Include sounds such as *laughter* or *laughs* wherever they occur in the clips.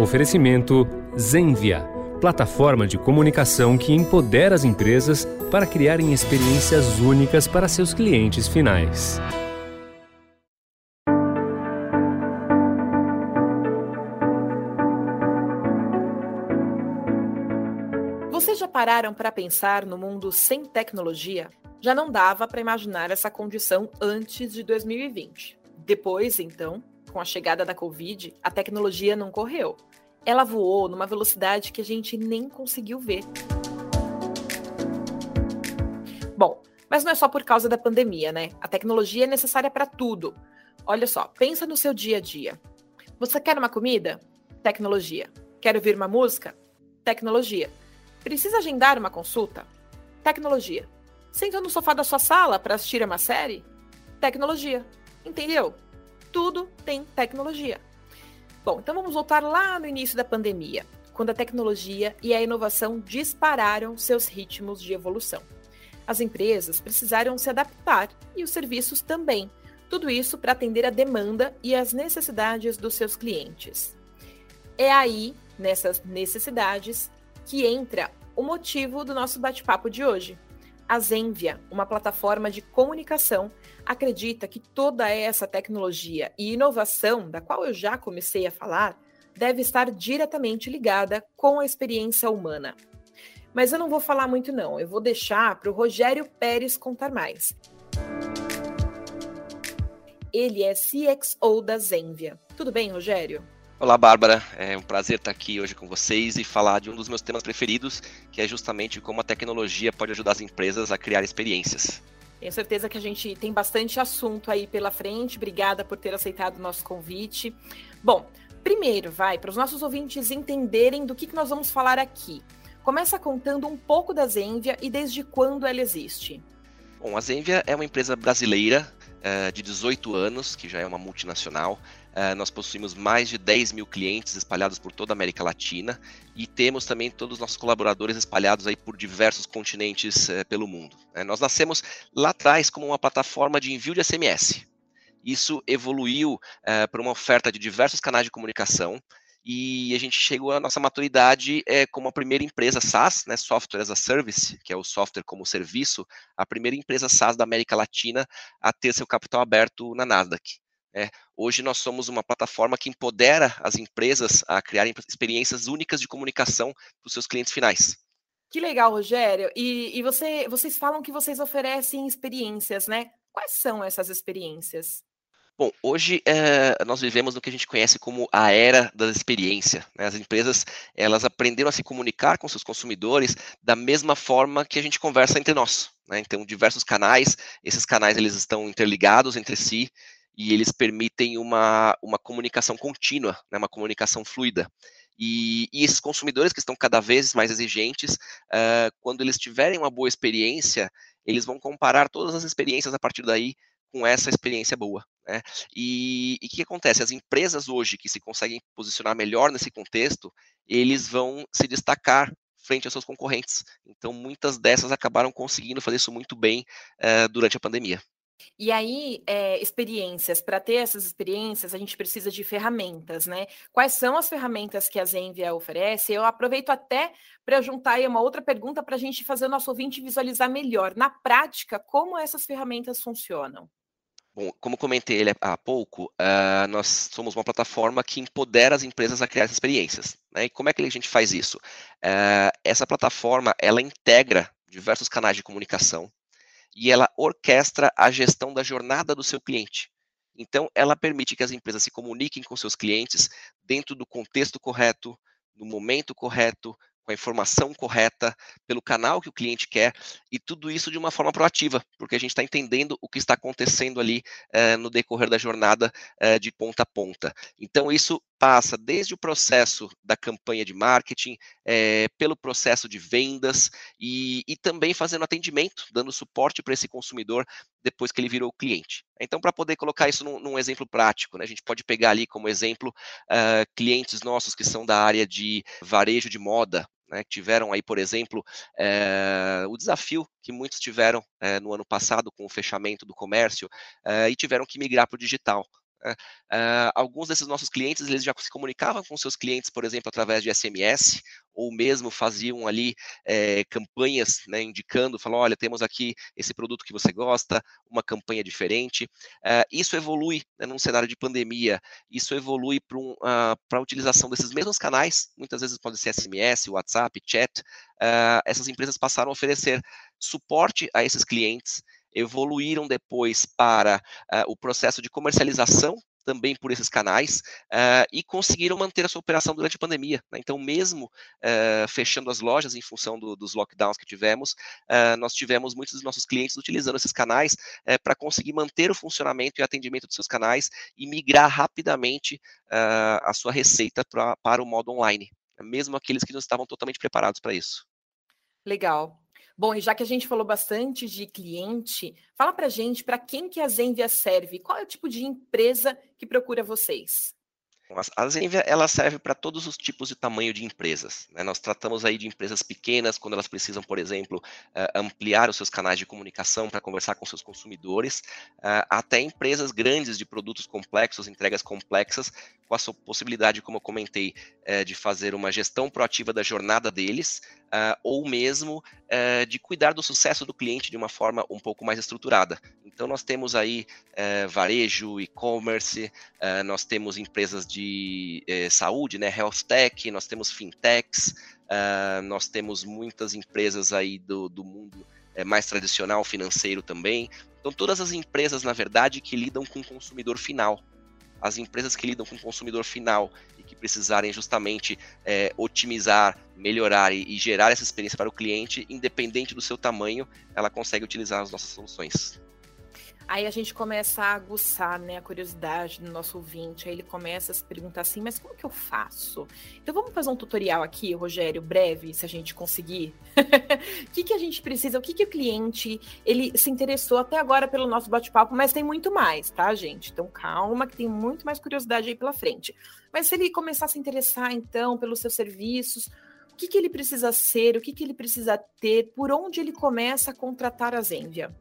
Oferecimento Zenvia, plataforma de comunicação que empodera as empresas para criarem experiências únicas para seus clientes finais. Vocês já pararam para pensar no mundo sem tecnologia? Já não dava para imaginar essa condição antes de 2020. Depois, então, com a chegada da Covid, a tecnologia não correu. Ela voou numa velocidade que a gente nem conseguiu ver. Bom, mas não é só por causa da pandemia, né? A tecnologia é necessária para tudo. Olha só, pensa no seu dia a dia. Você quer uma comida? Tecnologia. Quer ouvir uma música? Tecnologia. Precisa agendar uma consulta? Tecnologia. Senta no sofá da sua sala para assistir a uma série? Tecnologia. Entendeu? Tudo tem tecnologia. Bom, então vamos voltar lá no início da pandemia, quando a tecnologia e a inovação dispararam seus ritmos de evolução. As empresas precisaram se adaptar e os serviços também. Tudo isso para atender a demanda e as necessidades dos seus clientes. É aí, nessas necessidades, que entra o motivo do nosso bate-papo de hoje. A Zenvia, uma plataforma de comunicação, acredita que toda essa tecnologia e inovação, da qual eu já comecei a falar, deve estar diretamente ligada com a experiência humana. Mas eu não vou falar muito, não. Eu vou deixar para o Rogério Pérez contar mais. Ele é CXO da Zenvia. Tudo bem, Rogério? Olá, Bárbara. É um prazer estar aqui hoje com vocês e falar de um dos meus temas preferidos, que é justamente como a tecnologia pode ajudar as empresas a criar experiências. Tenho certeza que a gente tem bastante assunto aí pela frente. Obrigada por ter aceitado o nosso convite. Bom, primeiro, vai, para os nossos ouvintes entenderem do que, que nós vamos falar aqui. Começa contando um pouco da Zenvia e desde quando ela existe. Bom, a Zenvia é uma empresa brasileira uh, de 18 anos, que já é uma multinacional. Uh, nós possuímos mais de 10 mil clientes espalhados por toda a América Latina e temos também todos os nossos colaboradores espalhados aí por diversos continentes uh, pelo mundo. Uh, nós nascemos lá atrás como uma plataforma de envio de SMS. Isso evoluiu para uma oferta de diversos canais de comunicação e a gente chegou à nossa maturidade como a primeira empresa SaaS, né, Software as a Service, que é o software como serviço, a primeira empresa SaaS da América Latina a ter seu capital aberto na Nasdaq. É, hoje nós somos uma plataforma que empodera as empresas a criarem experiências únicas de comunicação para os seus clientes finais. Que legal, Rogério. E, e você, vocês falam que vocês oferecem experiências, né? Quais são essas experiências? Bom, hoje é, nós vivemos no que a gente conhece como a era da experiência. Né? As empresas elas aprenderam a se comunicar com seus consumidores da mesma forma que a gente conversa entre nós. Né? Então, diversos canais, esses canais eles estão interligados entre si e eles permitem uma, uma comunicação contínua, né, uma comunicação fluida. E, e, esses consumidores que estão cada vez mais exigentes, uh, quando eles tiverem uma boa experiência, eles vão comparar todas as experiências a partir daí com essa experiência boa. Né? E o que acontece? As empresas hoje que se conseguem posicionar melhor nesse contexto, eles vão se destacar frente aos seus concorrentes. Então, muitas dessas acabaram conseguindo fazer isso muito bem uh, durante a pandemia. E aí, é, experiências, para ter essas experiências, a gente precisa de ferramentas, né? Quais são as ferramentas que a Zenvia oferece? Eu aproveito até para juntar aí uma outra pergunta para a gente fazer o nosso ouvinte visualizar melhor, na prática, como essas ferramentas funcionam. Bom, como comentei há pouco, uh, nós somos uma plataforma que empodera as empresas a criar essas experiências. Né? E como é que a gente faz isso? Uh, essa plataforma, ela integra diversos canais de comunicação, e ela orquestra a gestão da jornada do seu cliente. Então, ela permite que as empresas se comuniquem com seus clientes dentro do contexto correto, no momento correto, com a informação correta, pelo canal que o cliente quer, e tudo isso de uma forma proativa, porque a gente está entendendo o que está acontecendo ali eh, no decorrer da jornada eh, de ponta a ponta. Então, isso passa desde o processo da campanha de marketing, é, pelo processo de vendas e, e também fazendo atendimento, dando suporte para esse consumidor depois que ele virou cliente. Então, para poder colocar isso num, num, exemplo prático, né, a gente pode pegar ali como exemplo uh, clientes nossos que são da área de varejo de moda, né, que tiveram aí, por exemplo, é, o desafio que muitos tiveram é, no ano passado com o fechamento do comércio é, e tiveram que migrar para o digital. Uh, alguns desses nossos clientes eles já se comunicavam com seus clientes, por exemplo, através de SMS, ou mesmo faziam ali é, campanhas né, indicando, falando, olha, temos aqui esse produto que você gosta, uma campanha diferente. Uh, isso evolui né, num cenário de pandemia, isso evolui para um, uh, a utilização desses mesmos canais, muitas vezes pode ser SMS, WhatsApp, chat. essas empresas passaram a oferecer suporte a esses clientes, evoluíram depois para uh, o processo de comercialização também por esses canais uh, e conseguiram manter a sua operação durante a pandemia. Né? Então, mesmo uh, fechando as lojas em função do, dos lockdowns que tivemos, uh, nós tivemos muitos dos nossos clientes utilizando esses canais para conseguir manter o funcionamento e atendimento dos seus canais e migrar rapidamente a sua receita pra, para o modo online, mesmo aqueles que não estavam totalmente preparados para isso. Legal. Bom, e já que a gente falou bastante de cliente, fala para gente para quem que a Zenvia serve, qual é o tipo de empresa que procura vocês? A Zenvia ela serve para todos os tipos e tamanho de empresas. Né? Nós tratamos aí de empresas pequenas, quando elas precisam, por exemplo, uh, ampliar os seus canais de comunicação para conversar com seus consumidores, uh, até empresas grandes de produtos complexos, entregas complexas, com a possibilidade, como eu comentei, uh, de fazer uma gestão proativa da jornada deles, ou mesmo de cuidar do sucesso do cliente de uma forma um pouco mais estruturada. Então, nós temos aí varejo, e-commerce, nós temos empresas de eh, saúde, né, health tech, nós temos fintechs, nós temos muitas empresas aí do, do mundo mais tradicional, financeiro também. Então, todas as empresas, na verdade, que lidam com o consumidor final. As empresas que lidam com o consumidor final e que precisarem justamente eh, otimizar, melhorar e, e gerar essa experiência para o cliente, independente do seu tamanho, ela consegue utilizar as nossas soluções. Aí a gente começa a aguçar né, a curiosidade do nosso ouvinte. Aí ele começa a se perguntar assim, mas como que eu faço? Então vamos fazer um tutorial aqui, Rogério, breve, se a gente conseguir. *laughs* O que, que a gente precisa? O que, que o cliente ele se interessou até agora pelo nosso bate-papo, mas tem muito mais, tá, gente? Então calma, que tem muito mais curiosidade aí pela frente. Mas se ele começar a se interessar, então, pelos seus serviços, o que, que ele precisa ser, o que, que ele precisa ter, por onde ele começa a contratar a Zenvia?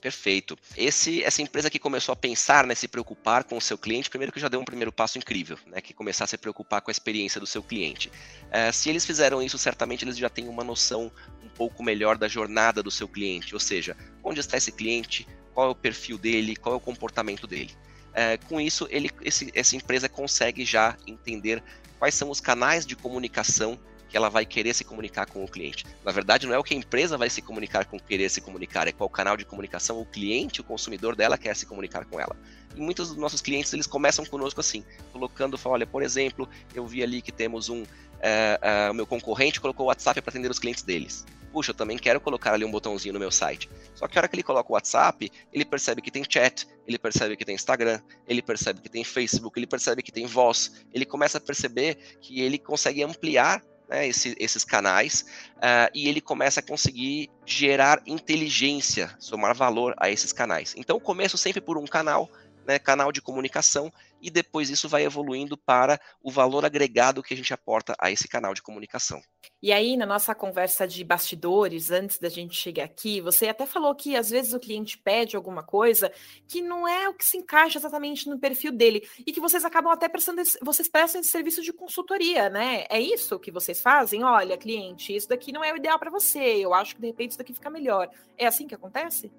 Perfeito. Esse, essa empresa que começou a pensar, né, se preocupar com o seu cliente, primeiro que já deu um primeiro passo incrível, né, que começar a se preocupar com a experiência do seu cliente. Uh, se eles fizeram isso, certamente eles já têm uma noção um pouco melhor da jornada do seu cliente, ou seja, onde está esse cliente, qual é o perfil dele, qual é o comportamento dele. Uh, com isso, ele, esse, essa empresa consegue já entender quais são os canais de comunicação que ela vai querer se comunicar com o cliente. Na verdade, não é o que a empresa vai se comunicar com querer se comunicar, é qual canal de comunicação o cliente, o consumidor dela quer se comunicar com ela. E muitos dos nossos clientes, eles começam conosco assim, colocando, olha, por exemplo, eu vi ali que temos um, é, é, o meu concorrente colocou o WhatsApp para atender os clientes deles. Puxa, eu também quero colocar ali um botãozinho no meu site. Só que a hora que ele coloca o WhatsApp, ele percebe que tem chat, ele percebe que tem Instagram, ele percebe que tem Facebook, ele percebe que tem voz. Ele começa a perceber que ele consegue ampliar né, esse, esses canais, uh, e ele começa a conseguir gerar inteligência, somar valor a esses canais. Então, começo sempre por um canal, né, canal de comunicação, e depois isso vai evoluindo para o valor agregado que a gente aporta a esse canal de comunicação. E aí, na nossa conversa de bastidores, antes da gente chegar aqui, você até falou que às vezes o cliente pede alguma coisa que não é o que se encaixa exatamente no perfil dele e que vocês acabam até prestando, vocês prestam esse serviço de consultoria, né? É isso que vocês fazem? Olha, cliente, isso daqui não é o ideal para você, eu acho que de repente isso daqui fica melhor. É assim que acontece?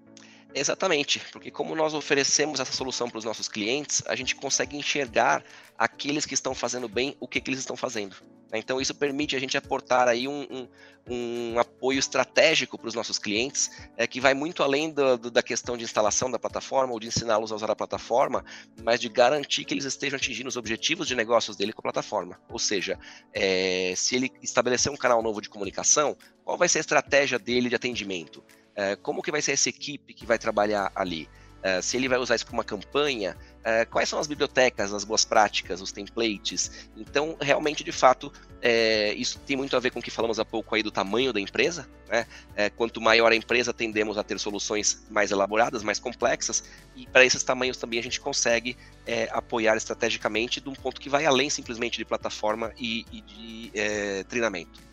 Exatamente, porque como nós oferecemos essa solução para os nossos clientes, a gente consegue enxergar aqueles que estão fazendo bem, o que, que eles estão fazendo. Né? Então isso permite a gente aportar aí um, um, um apoio estratégico para os nossos clientes, é, que vai muito além do, do, da questão de instalação da plataforma ou de ensiná-los a usar a plataforma, mas de garantir que eles estejam atingindo os objetivos de negócios dele com a plataforma. Ou seja, é, se ele estabelecer um canal novo de comunicação, qual vai ser a estratégia dele de atendimento? É, como que vai ser essa equipe que vai trabalhar ali? É, se ele vai usar isso para uma campanha, é, quais são as bibliotecas, as boas práticas, os templates. Então, realmente, de fato, é, isso tem muito a ver com o que falamos há pouco aí do tamanho da empresa. Né? É, quanto maior a empresa, tendemos a ter soluções mais elaboradas, mais complexas, e para esses tamanhos também a gente consegue é, apoiar estrategicamente de um ponto que vai além simplesmente de plataforma e, e de treinamento.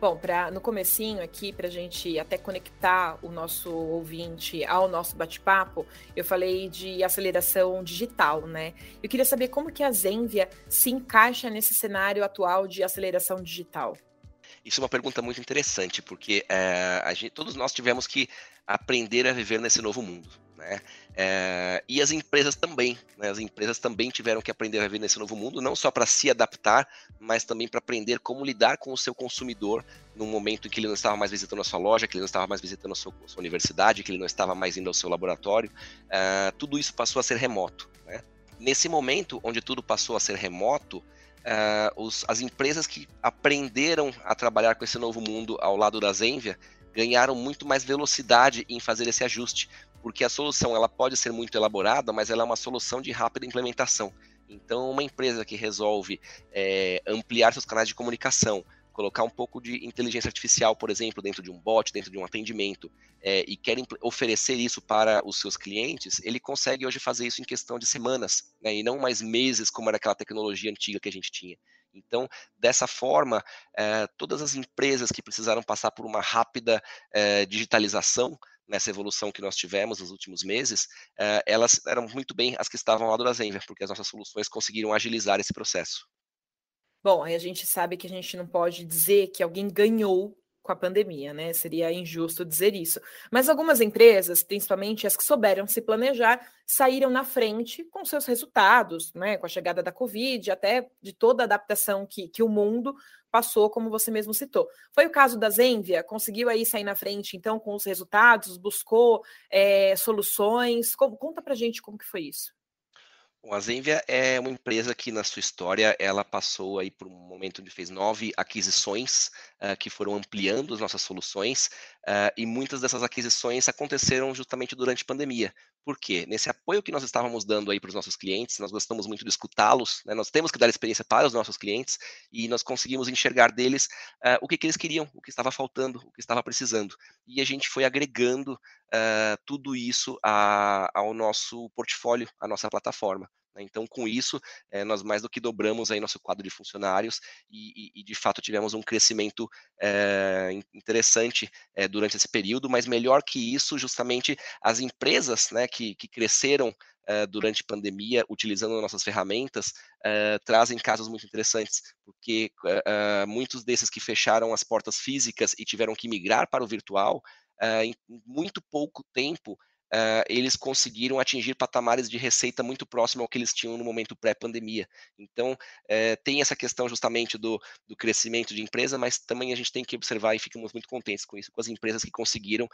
Bom, pra, no comecinho aqui, para a gente até conectar o nosso ouvinte ao nosso bate-papo, eu falei de aceleração digital, né? Eu queria saber como que a Zenvia se encaixa nesse cenário atual de aceleração digital. Isso é uma pergunta muito interessante, porque é, gente, todos nós tivemos que aprender a viver nesse novo mundo. Né? É, e as empresas também, né? as empresas também tiveram que aprender a viver nesse novo mundo, não só para se adaptar, mas também para aprender como lidar com o seu consumidor no momento em que ele não estava mais visitando a sua loja, que ele não estava mais visitando a sua, a sua universidade, que ele não estava mais indo ao seu laboratório. É, tudo isso passou a ser remoto. Né? Nesse momento, onde tudo passou a ser remoto, é, os, as empresas que aprenderam a trabalhar com esse novo mundo ao lado da Zenvia ganharam muito mais velocidade em fazer esse ajuste, porque a solução ela pode ser muito elaborada, mas ela é uma solução de rápida implementação. Então, uma empresa que resolve é, ampliar seus canais de comunicação, colocar um pouco de inteligência artificial, por exemplo, dentro de um bot, dentro de um atendimento, é, e quer oferecer isso para os seus clientes, ele consegue hoje fazer isso em questão de semanas, né, e não mais meses, como era aquela tecnologia antiga que a gente tinha. Então, dessa forma, é, todas as empresas que precisaram passar por uma rápida é, digitalização nessa evolução que nós tivemos nos últimos meses, uh, elas eram muito bem as que estavam lá do Zenvia, porque as nossas soluções conseguiram agilizar esse processo. Bom, aí a gente sabe que a gente não pode dizer que alguém ganhou com a pandemia, né? Seria injusto dizer isso. Mas algumas empresas, principalmente as que souberam se planejar, saíram na frente com seus resultados, né? Com a chegada da Covid, até de toda a adaptação que, que o mundo passou, como você mesmo citou. Foi o caso da Zenvia, conseguiu aí sair na frente, então, com os resultados, buscou é, soluções. Conta pra gente como que foi isso. Bom, a Zenvia é uma empresa que na sua história ela passou aí por um momento onde fez nove aquisições uh, que foram ampliando as nossas soluções uh, e muitas dessas aquisições aconteceram justamente durante a pandemia. Por quê? Nesse apoio que nós estávamos dando aí para os nossos clientes, nós gostamos muito de escutá-los, né? nós temos que dar experiência para os nossos clientes e nós conseguimos enxergar deles uh, o que, que, eles queriam, o que estava faltando, o que estava precisando. E a gente foi agregando tudo isso a, ao nosso portfólio, à nossa plataforma. Né? Então, com isso, é, nós mais do que dobramos aí nosso quadro de funcionários e, e, de fato, tivemos um crescimento é, interessante é, durante esse período, mas melhor que isso, justamente as empresas né, que, que cresceram durante a pandemia, utilizando nossas ferramentas, trazem casos muito interessantes, porque muitos desses que fecharam as portas físicas e tiveram que migrar para o virtual, em muito pouco tempo, uh, eles conseguiram atingir patamares de receita muito próximo ao que eles tinham no momento pré-pandemia. Então, uh, tem essa questão justamente do, do crescimento de empresa, mas também a gente tem que observar e ficamos muito contentes com isso, com as empresas que conseguiram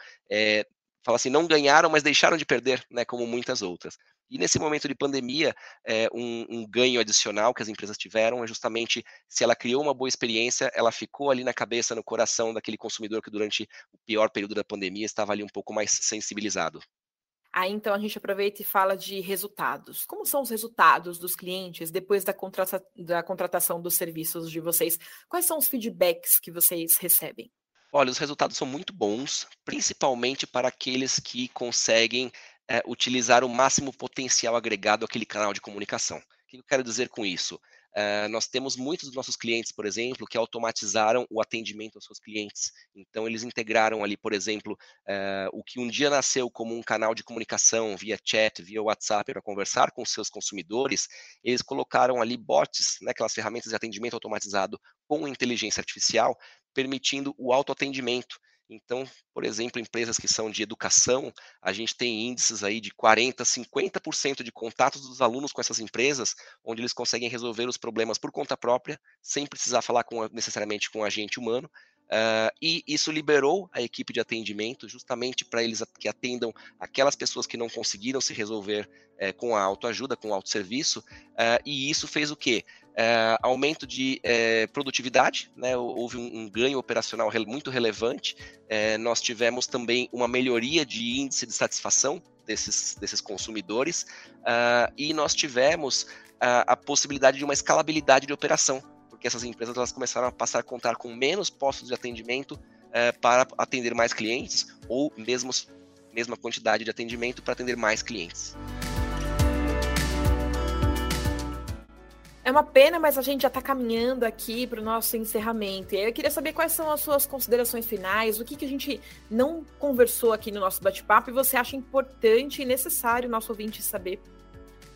fala assim, não ganharam, mas deixaram de perder, né, como muitas outras. E nesse momento de pandemia, é, um, um, ganho adicional que as empresas tiveram é justamente se ela criou uma boa experiência, ela ficou ali na cabeça, no coração daquele consumidor que durante o pior período da pandemia estava ali um pouco mais sensibilizado. Aí então a gente aproveita e fala de resultados. Como são os resultados dos clientes depois da, contrata da contratação dos serviços de vocês? Quais são os feedbacks que vocês recebem? Olha, os resultados são muito bons, principalmente para aqueles que conseguem é, utilizar o máximo potencial agregado àquele canal de comunicação. O que eu quero dizer com isso? Uh, nós temos muitos dos nossos clientes, por exemplo, que automatizaram o atendimento aos seus clientes. Então, eles integraram ali, por exemplo, uh, o que um dia nasceu como um canal de comunicação via chat, via WhatsApp, para conversar com seus consumidores, eles colocaram ali bots, né, aquelas ferramentas de atendimento automatizado com inteligência artificial, permitindo o autoatendimento. Então, por exemplo, empresas que são de educação, a gente tem índices aí de 40, 50% de contatos dos alunos com essas empresas, onde eles conseguem resolver os problemas por conta própria, sem precisar falar com, necessariamente com um agente humano. Uh, e isso liberou a equipe de atendimento justamente para eles que atendam aquelas pessoas que não conseguiram se resolver uh, com a autoajuda, com o autosserviço, uh, e isso fez o quê? É, aumento de é, produtividade, né, houve um, um, ganho operacional muito relevante. É, nós tivemos também uma melhoria de índice de satisfação desses, desses consumidores uh, e nós tivemos uh, a possibilidade de uma escalabilidade de operação, porque essas empresas elas começaram a passar a contar com menos postos de atendimento uh, para atender mais clientes ou mesmo mesma quantidade de atendimento para atender mais clientes. É uma pena, mas a gente já está caminhando aqui para o nosso encerramento. E eu queria saber quais são as suas considerações finais, o que, que a gente não conversou aqui no nosso bate-papo e você acha importante e necessário o nosso ouvinte saber.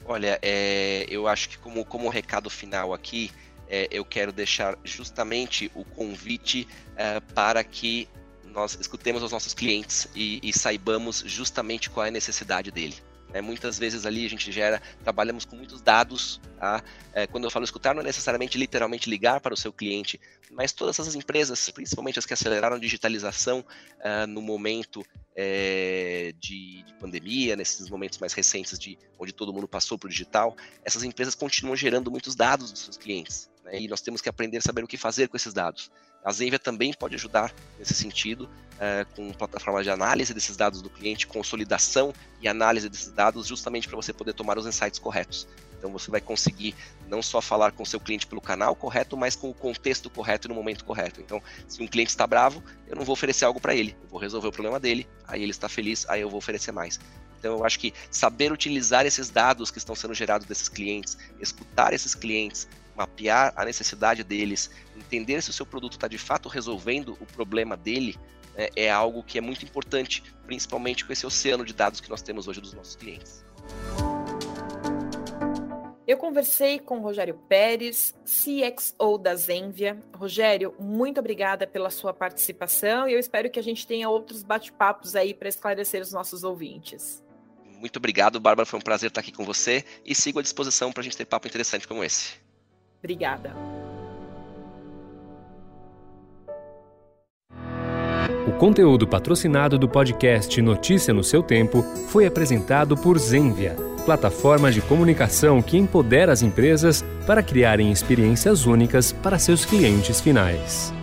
Olha, é, eu acho que como, como recado final aqui, é, eu quero deixar justamente o convite é, para que nós escutemos os nossos clientes e, e saibamos justamente qual é a necessidade dele. É, muitas vezes ali a gente gera, trabalhamos com muitos dados. Tá? É, quando eu falo escutar, não é necessariamente literalmente ligar para o seu cliente, mas todas essas empresas, principalmente as que aceleraram a digitalização uh, no momento é, de, de, pandemia, nesses momentos mais recentes de onde todo mundo passou para o digital, essas empresas continuam gerando muitos dados dos seus clientes. Né? E nós temos que aprender a saber o que fazer com esses dados. A Zenvia também pode ajudar nesse sentido, é, com plataforma de análise desses dados do cliente, consolidação e análise desses dados, justamente para você poder tomar os insights corretos. Então você vai conseguir não só falar com o seu cliente pelo canal correto, mas com o contexto correto e no momento correto. Então, se um cliente está bravo, eu não vou oferecer algo para ele, eu vou resolver o problema dele, aí ele está feliz, aí eu vou oferecer mais. Então, eu acho que saber utilizar esses dados que estão sendo gerados desses clientes, escutar esses clientes, mapear a necessidade deles, entender se o seu produto está de fato resolvendo o problema dele, né, é algo que é muito importante, principalmente com esse oceano de dados que nós temos hoje dos nossos clientes. Eu conversei com o Rogério Pérez, CXO da Zenvia. Rogério, muito obrigada pela sua participação e eu espero que a gente tenha outros bate-papos aí para esclarecer os nossos ouvintes. Muito obrigado, Bárbara. Foi um prazer estar aqui com você e sigo à disposição para a gente ter papo interessante como esse. Obrigada. O conteúdo patrocinado do podcast Notícia no seu tempo foi apresentado por Zenvia, plataforma de comunicação que empodera as empresas para criarem experiências únicas para seus clientes finais.